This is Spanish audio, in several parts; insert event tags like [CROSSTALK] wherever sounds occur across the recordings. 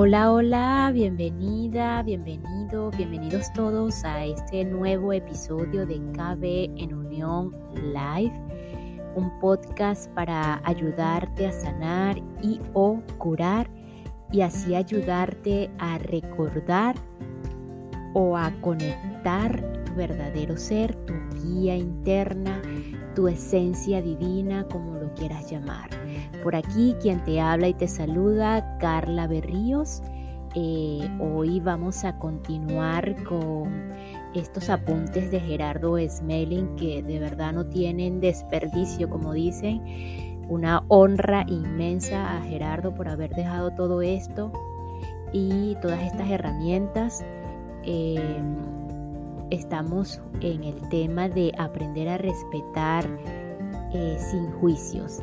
Hola, hola, bienvenida, bienvenido, bienvenidos todos a este nuevo episodio de KB en Unión Live, un podcast para ayudarte a sanar y o curar y así ayudarte a recordar o a conectar tu verdadero ser, tu guía interna, tu esencia divina, como lo quieras llamar. Por aquí quien te habla y te saluda, Carla Berríos. Eh, hoy vamos a continuar con estos apuntes de Gerardo Smelling que de verdad no tienen desperdicio, como dicen. Una honra inmensa a Gerardo por haber dejado todo esto y todas estas herramientas. Eh, estamos en el tema de aprender a respetar eh, sin juicios.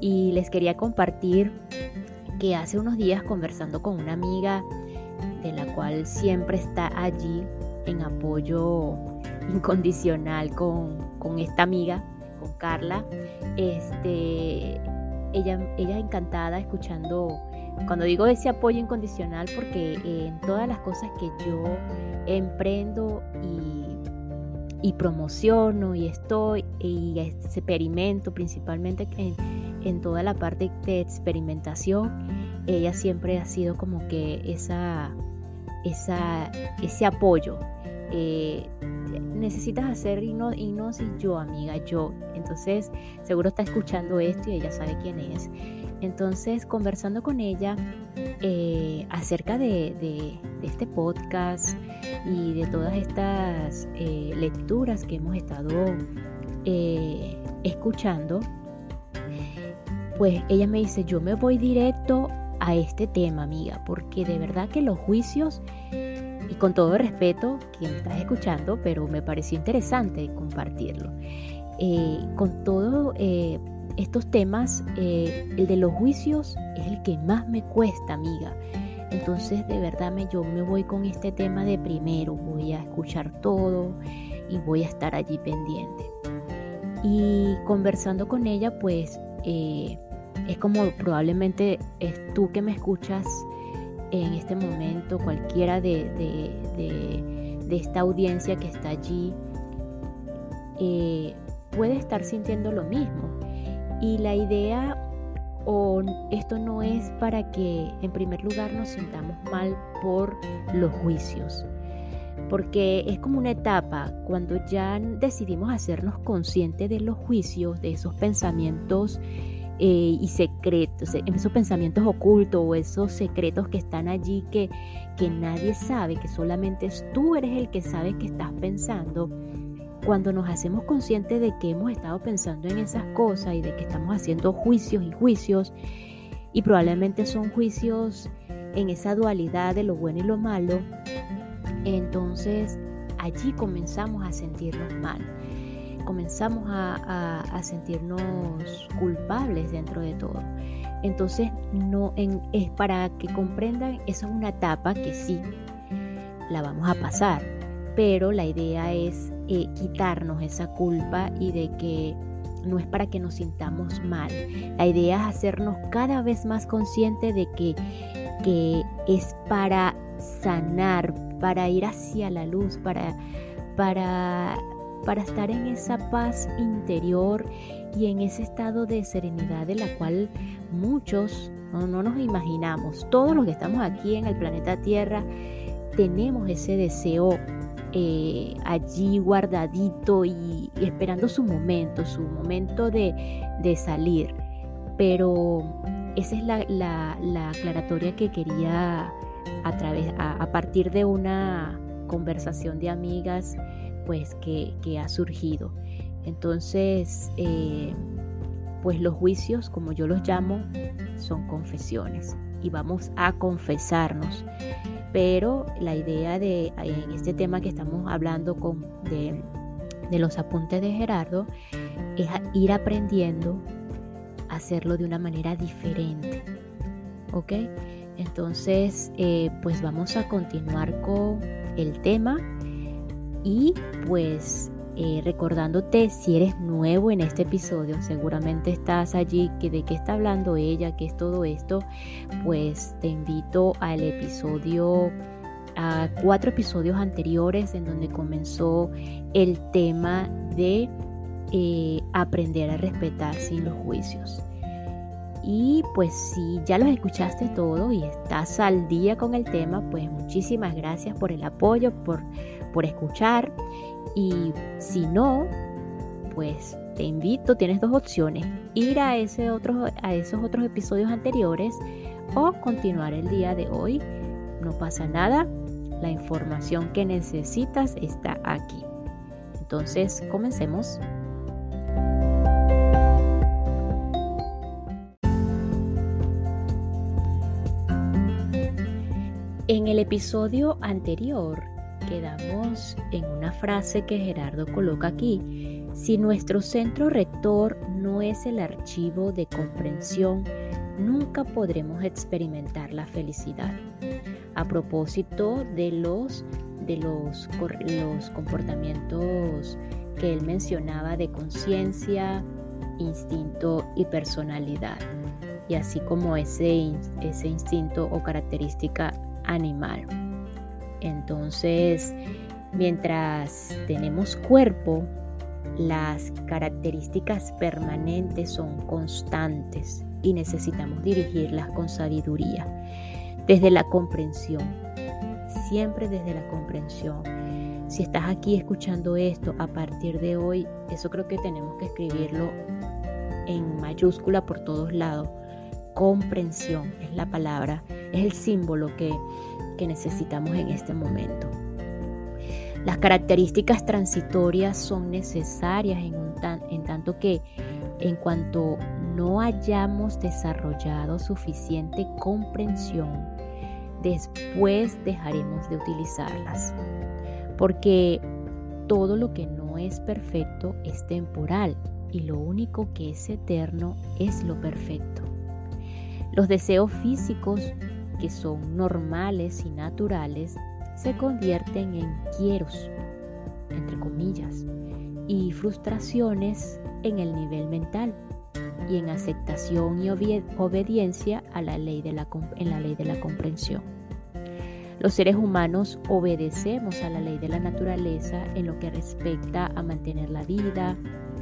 Y les quería compartir que hace unos días conversando con una amiga de la cual siempre está allí en apoyo [LAUGHS] incondicional con, con esta amiga, con Carla, este, ella, ella encantada escuchando cuando digo ese apoyo incondicional, porque en todas las cosas que yo emprendo y, y promociono y estoy y experimento principalmente en, en toda la parte de experimentación, ella siempre ha sido como que esa, esa, ese apoyo. Eh, necesitas hacer y y no yo, amiga, yo. Entonces, seguro está escuchando esto y ella sabe quién es. Entonces, conversando con ella eh, acerca de, este podcast y de todas estas eh, lecturas que hemos estado escuchando, pues ella me dice, yo me voy directo a este tema, amiga, porque de verdad que los juicios, y con todo respeto, quien estás escuchando, pero me pareció interesante compartirlo, con todo estos temas, eh, el de los juicios es el que más me cuesta, amiga. Entonces, de verdad, me, yo me voy con este tema de primero, voy a escuchar todo y voy a estar allí pendiente. Y conversando con ella, pues eh, es como probablemente es tú que me escuchas en este momento, cualquiera de, esta audiencia que está allí, eh, puede estar sintiendo lo mismo. Y la idea o esto no es para que en primer lugar nos sintamos mal por los juicios, porque es como una etapa cuando ya decidimos hacernos conscientes de los juicios, de esos pensamientos eh, y secretos, esos pensamientos ocultos o esos secretos que están allí que, que nadie sabe, que solamente tú eres el que sabe que estás pensando. Cuando nos hacemos conscientes de que hemos estado pensando en esas cosas y de que estamos haciendo juicios y juicios, y probablemente son juicios en esa dualidad de lo bueno y lo malo, entonces allí comenzamos a sentirnos mal, comenzamos a, sentirnos culpables dentro de todo. Entonces, no es para que comprendan, esa es una etapa que sí la vamos a pasar, pero la idea es eh, quitarnos esa culpa y de que no es para que nos sintamos mal. La idea es hacernos cada vez más conscientes de que, que es para sanar, para ir hacia la luz, para, para, para estar en esa paz interior y en ese estado de serenidad de la cual muchos no, no nos imaginamos. Todos los que estamos aquí en el planeta Tierra tenemos ese deseo eh, allí guardadito y, esperando su momento, su momento de, salir. Pero esa es la, aclaratoria que quería a, través, a, partir de una conversación de amigas pues que, ha surgido. Entonces, eh, pues los juicios, como yo los llamo, son confesiones y vamos a confesarnos pero la idea de en este tema que estamos hablando con, de, los apuntes de Gerardo es ir aprendiendo a hacerlo de una manera diferente. ¿Ok? Entonces, eh, pues vamos a continuar con el tema y pues eh, recordándote si eres nuevo en este episodio, seguramente estás allí, que de qué está hablando ella, qué es todo esto, pues te invito al episodio, a cuatro episodios anteriores en donde comenzó el tema de eh, aprender a respetar sin los juicios. Y pues si ya los escuchaste todo y estás al día con el tema, pues muchísimas gracias por el apoyo, por, por escuchar. Y si no, pues te invito, tienes dos opciones, ir a, ese otro, a esos otros episodios anteriores o continuar el día de hoy. No pasa nada, la información que necesitas está aquí. Entonces, comencemos. En el episodio anterior quedamos en una frase que Gerardo coloca aquí. Si nuestro centro rector no es el archivo de comprensión, nunca podremos experimentar la felicidad. A propósito de los, de los, los comportamientos que él mencionaba de conciencia, instinto y personalidad, y así como ese, ese instinto o característica animal. Entonces, mientras tenemos cuerpo, las características permanentes son constantes y necesitamos dirigirlas con sabiduría, desde la comprensión, siempre desde la comprensión. Si estás aquí escuchando esto a partir de hoy, eso creo que tenemos que escribirlo en mayúscula por todos lados. Comprensión es la palabra es el símbolo que, necesitamos en este momento. Las características transitorias son necesarias en, un en tanto que en cuanto no hayamos desarrollado suficiente comprensión, después dejaremos de utilizarlas. Porque todo lo que no es perfecto es temporal y lo único que es eterno es lo perfecto. Los deseos físicos que son normales y naturales, se convierten en quieros, entre comillas, y frustraciones en el nivel mental y en aceptación y obediencia a la ley de la, en la ley de la comprensión. Los seres humanos obedecemos a la ley de la naturaleza en lo que respecta a mantener la vida,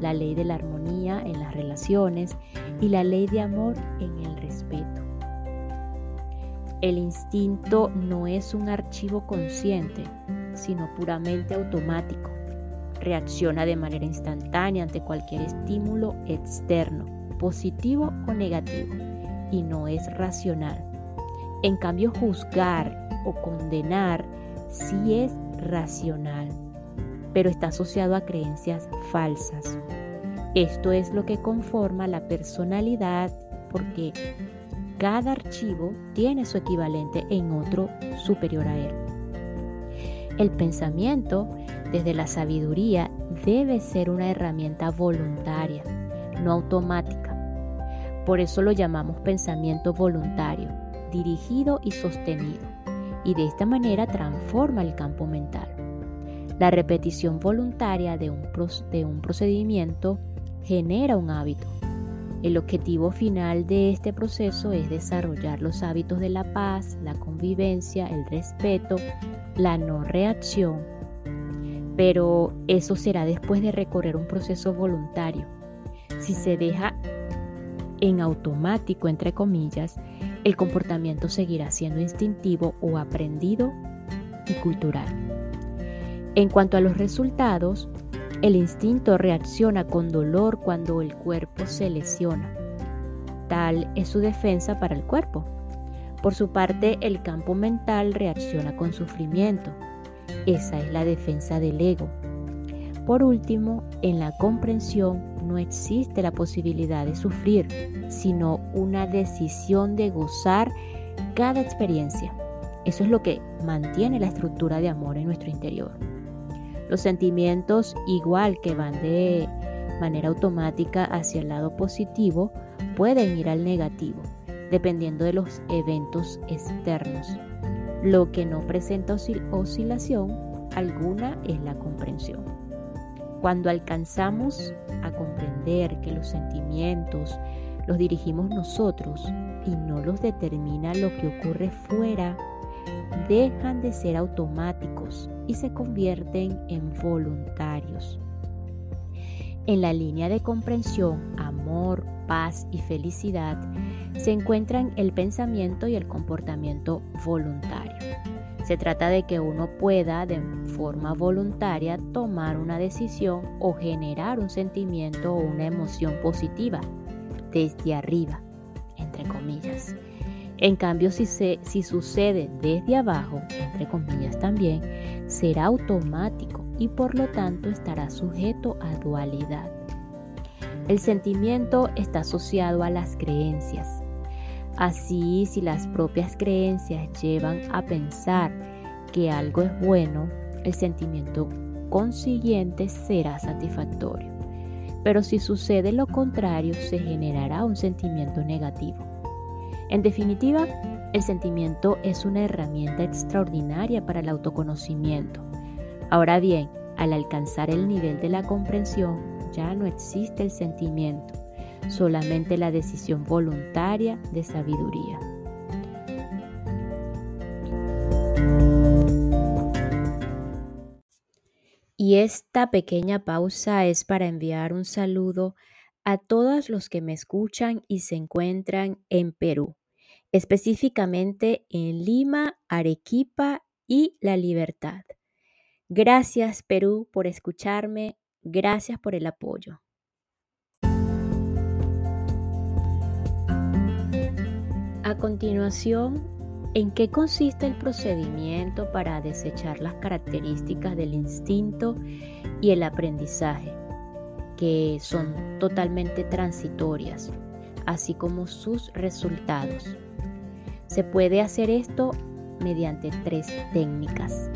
la ley de la armonía en las relaciones y la ley de amor en el respeto. El instinto no es un archivo consciente, sino puramente automático. Reacciona de manera instantánea ante cualquier estímulo externo, positivo o negativo, y no es racional. En cambio, juzgar o condenar sí es racional, pero está asociado a creencias falsas. Esto es lo que conforma la personalidad porque cada archivo tiene su equivalente en otro superior a él. El pensamiento, desde la sabiduría, debe ser una herramienta voluntaria, no automática. Por eso lo llamamos pensamiento voluntario, dirigido y sostenido, y de esta manera transforma el campo mental. La repetición voluntaria de un, procedimiento genera un hábito el objetivo final de este proceso es desarrollar los hábitos de la paz, la convivencia, el respeto, la no reacción, pero eso será después de recorrer un proceso voluntario. Si se deja en automático, entre comillas, el comportamiento seguirá siendo instintivo o aprendido y cultural. En cuanto a los resultados, el instinto reacciona con dolor cuando el cuerpo se lesiona. Tal es su defensa para el cuerpo. Por su parte, el campo mental reacciona con sufrimiento. Esa es la defensa del ego. Por último, en la comprensión no existe la posibilidad de sufrir, sino una decisión de gozar cada experiencia. Eso es lo que mantiene la estructura de amor en nuestro interior. Los sentimientos, igual que van de manera automática hacia el lado positivo, pueden ir al negativo, dependiendo de los eventos externos. Lo que no presenta oscilación alguna es la comprensión. Cuando alcanzamos a comprender que los sentimientos los dirigimos nosotros y no los determina lo que ocurre fuera, dejan de ser automáticos y se convierten en voluntarios. En la línea de comprensión, amor, paz y felicidad se encuentran el pensamiento y el comportamiento voluntario. Se trata de que uno pueda de forma voluntaria tomar una decisión o generar un sentimiento o una emoción positiva desde arriba, entre comillas. En cambio, si, si sucede desde abajo, entre comillas también, será automático y por lo tanto estará sujeto a dualidad. El sentimiento está asociado a las creencias. Así, si las propias creencias llevan a pensar que algo es bueno, el sentimiento consiguiente será satisfactorio. Pero si sucede lo contrario, se generará un sentimiento negativo. En definitiva, el sentimiento es una herramienta extraordinaria para el autoconocimiento. Ahora bien, al alcanzar el nivel de la comprensión, ya no existe el sentimiento, solamente la decisión voluntaria de sabiduría. Y esta pequeña pausa es para enviar un saludo a todos los que me escuchan y se encuentran en Perú, específicamente en Lima, Arequipa y La Libertad. Gracias Perú por escucharme, gracias por el apoyo. A continuación, ¿En qué consiste el procedimiento para desechar las características del instinto y el aprendizaje, que son totalmente transitorias, así como sus resultados? Se puede hacer esto mediante tres técnicas.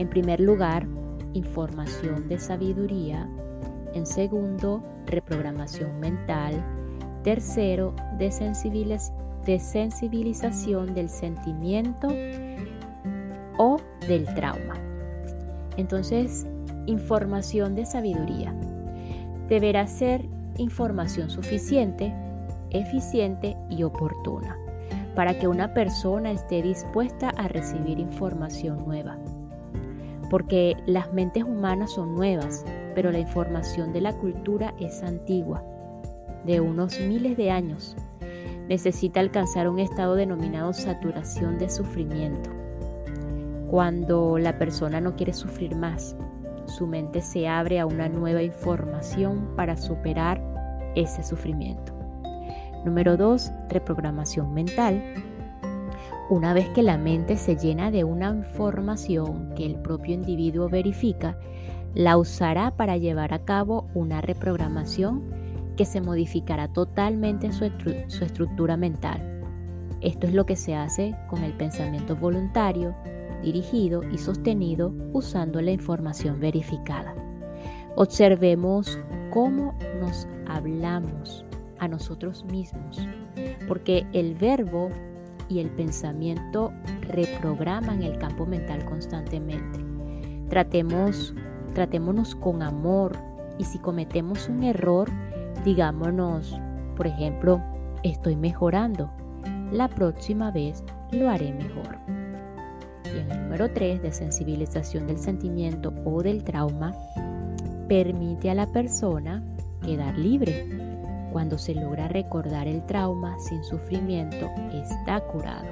En primer lugar, información de sabiduría. En segundo, reprogramación mental. Tercero, desensibilización de sensibilización del sentimiento o del trauma. Entonces, información de sabiduría. Deberá ser información suficiente, eficiente y oportuna para que una persona esté dispuesta a recibir información nueva. Porque las mentes humanas son nuevas, pero la información de la cultura es antigua, de unos miles de años necesita alcanzar un estado denominado saturación de sufrimiento. Cuando la persona no quiere sufrir más, su mente se abre a una nueva información para superar ese sufrimiento. Número 2. Reprogramación mental. Una vez que la mente se llena de una información que el propio individuo verifica, la usará para llevar a cabo una reprogramación que se modificará totalmente su, su estructura mental. Esto es lo que se hace con el pensamiento voluntario, dirigido y sostenido usando la información verificada. Observemos cómo nos hablamos a nosotros mismos, porque el verbo y el pensamiento reprograman el campo mental constantemente. Tratemos, tratémonos con amor y si cometemos un error, Digámonos, por ejemplo, estoy mejorando. La próxima vez lo haré mejor. Y en el número 3 de sensibilización del sentimiento o del trauma, permite a la persona quedar libre. Cuando se logra recordar el trauma sin sufrimiento, está curado.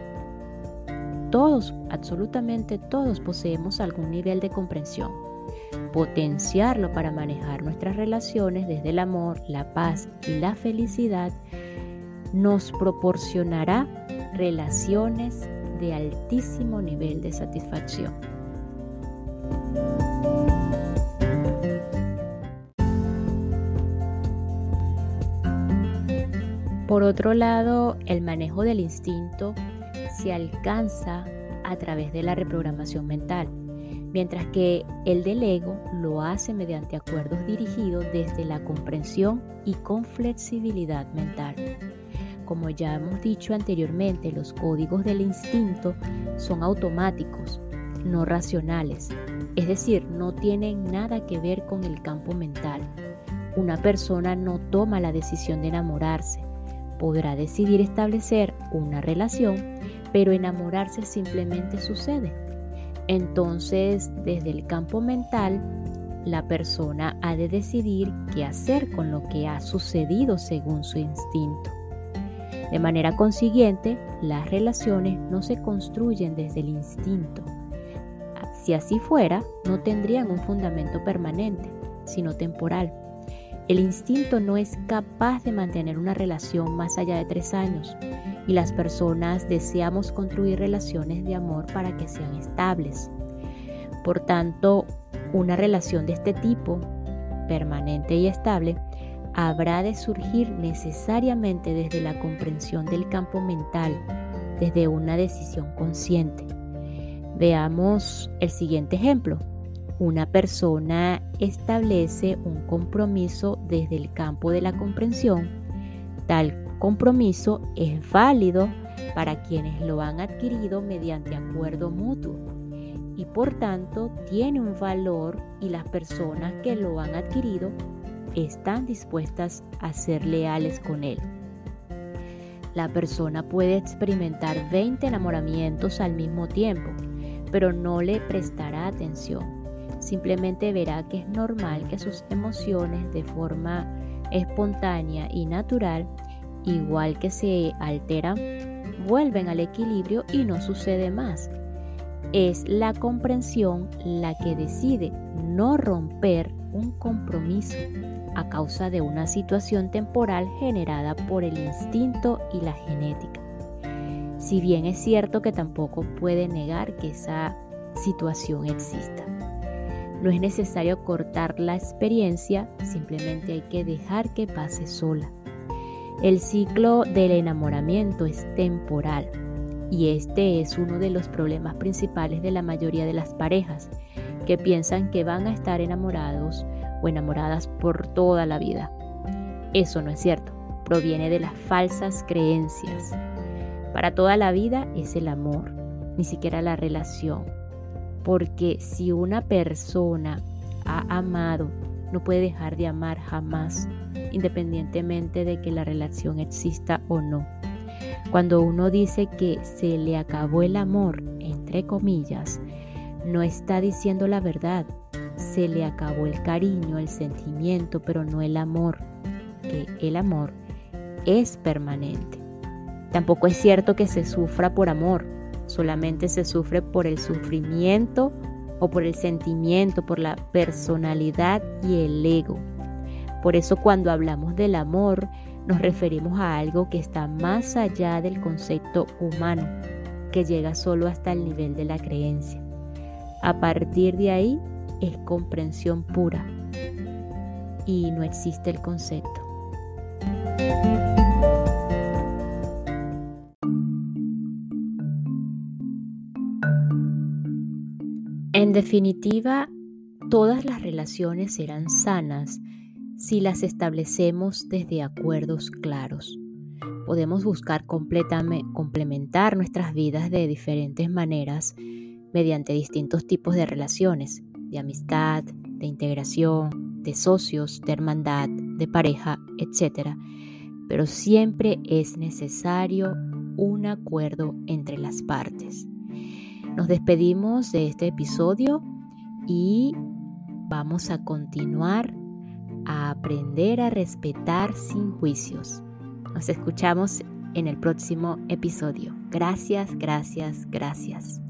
Todos, absolutamente todos, poseemos algún nivel de comprensión potenciarlo para manejar nuestras relaciones desde el amor, la paz y la felicidad, nos proporcionará relaciones de altísimo nivel de satisfacción. Por otro lado, el manejo del instinto se alcanza a través de la reprogramación mental mientras que el del ego lo hace mediante acuerdos dirigidos desde la comprensión y con flexibilidad mental. Como ya hemos dicho anteriormente, los códigos del instinto son automáticos, no racionales, Es decir, no tienen nada que ver con el campo mental. Una persona no toma la decisión de enamorarse. Podrá decidir establecer una relación, pero enamorarse simplemente sucede. Entonces, desde el campo mental, la persona ha de decidir qué hacer con lo que ha sucedido según su instinto. De manera consiguiente, las relaciones no se construyen desde el instinto. Si así fuera, no tendrían un fundamento permanente, sino temporal. El instinto no es capaz de mantener una relación más allá de tres años y las personas deseamos construir relaciones de amor para que sean estables. Por tanto, una relación de este tipo, permanente y estable, habrá de surgir necesariamente desde la comprensión del campo mental, desde una decisión consciente. Veamos el siguiente ejemplo. Una persona establece un compromiso desde el campo de la comprensión. Tal compromiso es válido para quienes lo han adquirido mediante acuerdo mutuo y por tanto tiene un valor y las personas que lo han adquirido están dispuestas a ser leales con él. La persona puede experimentar 20 enamoramientos al mismo tiempo, pero no le prestará atención. Simplemente verá que es normal que sus emociones de forma espontánea y natural, igual que se alteran, vuelven al equilibrio y no sucede más. Es la comprensión la que decide no romper un compromiso a causa de una situación temporal generada por el instinto y la genética. Si bien es cierto que tampoco puede negar que esa situación exista. No es necesario cortar la experiencia, simplemente hay que dejar que pase sola. El ciclo del enamoramiento es temporal y este es uno de los problemas principales de la mayoría de las parejas que piensan que van a estar enamorados o enamoradas por toda la vida. Eso no es cierto, proviene de las falsas creencias. Para toda la vida es el amor, ni siquiera la relación. Porque si una persona ha amado, no puede dejar de amar jamás, independientemente de que la relación exista o no. Cuando uno dice que se le acabó el amor, entre comillas, no está diciendo la verdad. Se le acabó el cariño, el sentimiento, pero no el amor, que el amor es permanente. Tampoco es cierto que se sufra por amor, solamente se sufre por el sufrimiento o por el sentimiento, por la personalidad y el ego. Por eso cuando hablamos del amor, nos referimos a algo que está más allá del concepto humano, que llega solo hasta el nivel de la creencia. A partir de ahí es comprensión pura y no existe el concepto. En definitiva, todas las relaciones serán sanas si las establecemos desde acuerdos claros. Podemos buscar complementar nuestras vidas de diferentes maneras mediante distintos tipos de relaciones, de amistad, de integración, de socios, de hermandad, de pareja, etc. Pero siempre es necesario un acuerdo entre las partes. Nos despedimos de este episodio y vamos a continuar a aprender a respetar sin juicios. Nos escuchamos en el próximo episodio. Gracias, gracias, gracias.